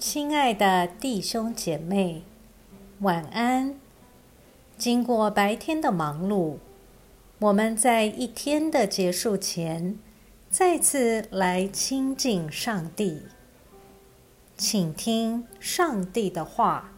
亲爱的弟兄姐妹，晚安。经过白天的忙碌，我们在一天的结束前，再次来亲近上帝，请听上帝的话。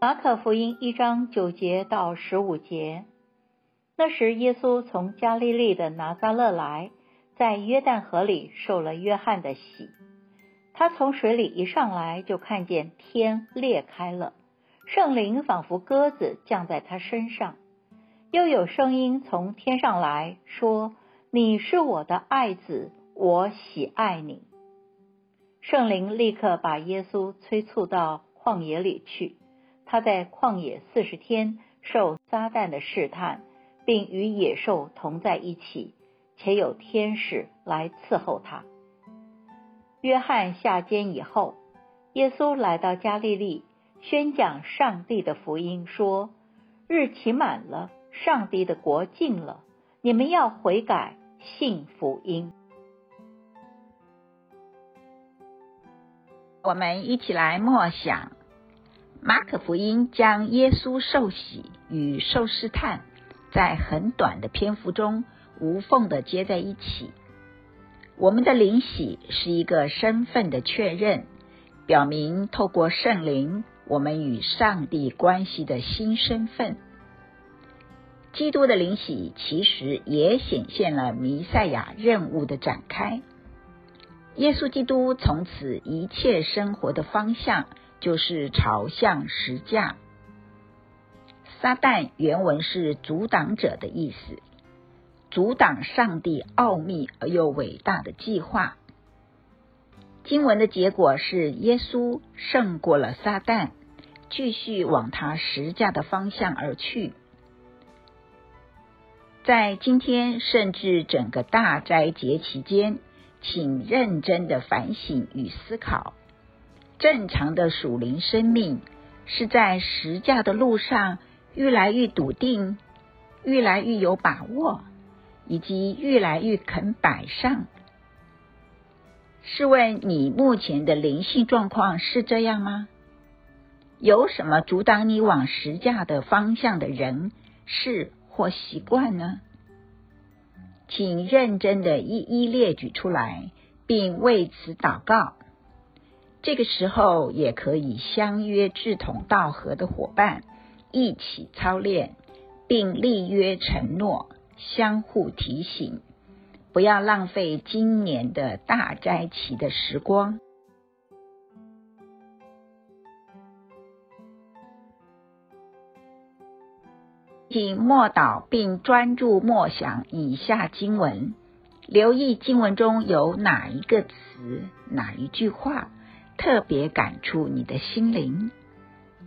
马可福音一章九节到十五节。那时，耶稣从加利利的拿撒勒来，在约旦河里受了约翰的洗。他从水里一上来，就看见天裂开了，圣灵仿佛鸽子降在他身上，又有声音从天上来说：“你是我的爱子，我喜爱你。”圣灵立刻把耶稣催促到旷野里去，他在旷野四十天受撒旦的试探。并与野兽同在一起，且有天使来伺候他。约翰下监以后，耶稣来到加利利，宣讲上帝的福音，说：“日期满了，上帝的国近了，你们要悔改，信福音。”我们一起来默想马可福音，将耶稣受洗与受试探。在很短的篇幅中无缝的接在一起。我们的灵喜是一个身份的确认，表明透过圣灵，我们与上帝关系的新身份。基督的灵喜其实也显现了弥赛亚任务的展开。耶稣基督从此一切生活的方向就是朝向实架。撒旦原文是阻挡者的意思，阻挡上帝奥秘而又伟大的计划。经文的结果是耶稣胜过了撒旦，继续往他实价的方向而去。在今天甚至整个大斋节期间，请认真的反省与思考，正常的属灵生命是在实价的路上。越来越笃定，越来越有把握，以及越来越肯摆上。试问你目前的灵性状况是这样吗？有什么阻挡你往实价的方向的人、事或习惯呢？请认真的一一列举出来，并为此祷告。这个时候也可以相约志同道合的伙伴。一起操练，并立约承诺，相互提醒，不要浪费今年的大斋期的时光。请默祷并专注默想以下经文，留意经文中有哪一个词、哪一句话特别感触你的心灵，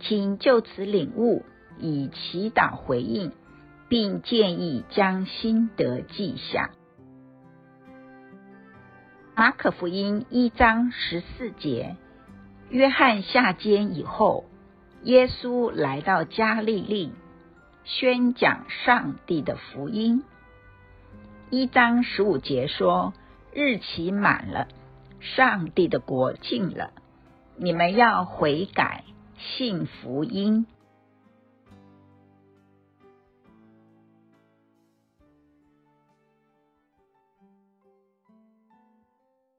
请就此领悟。以祈祷回应，并建议将心得记下。马可福音一章十四节，约翰下监以后，耶稣来到加利利，宣讲上帝的福音。一章十五节说：日期满了，上帝的国近了，你们要悔改，信福音。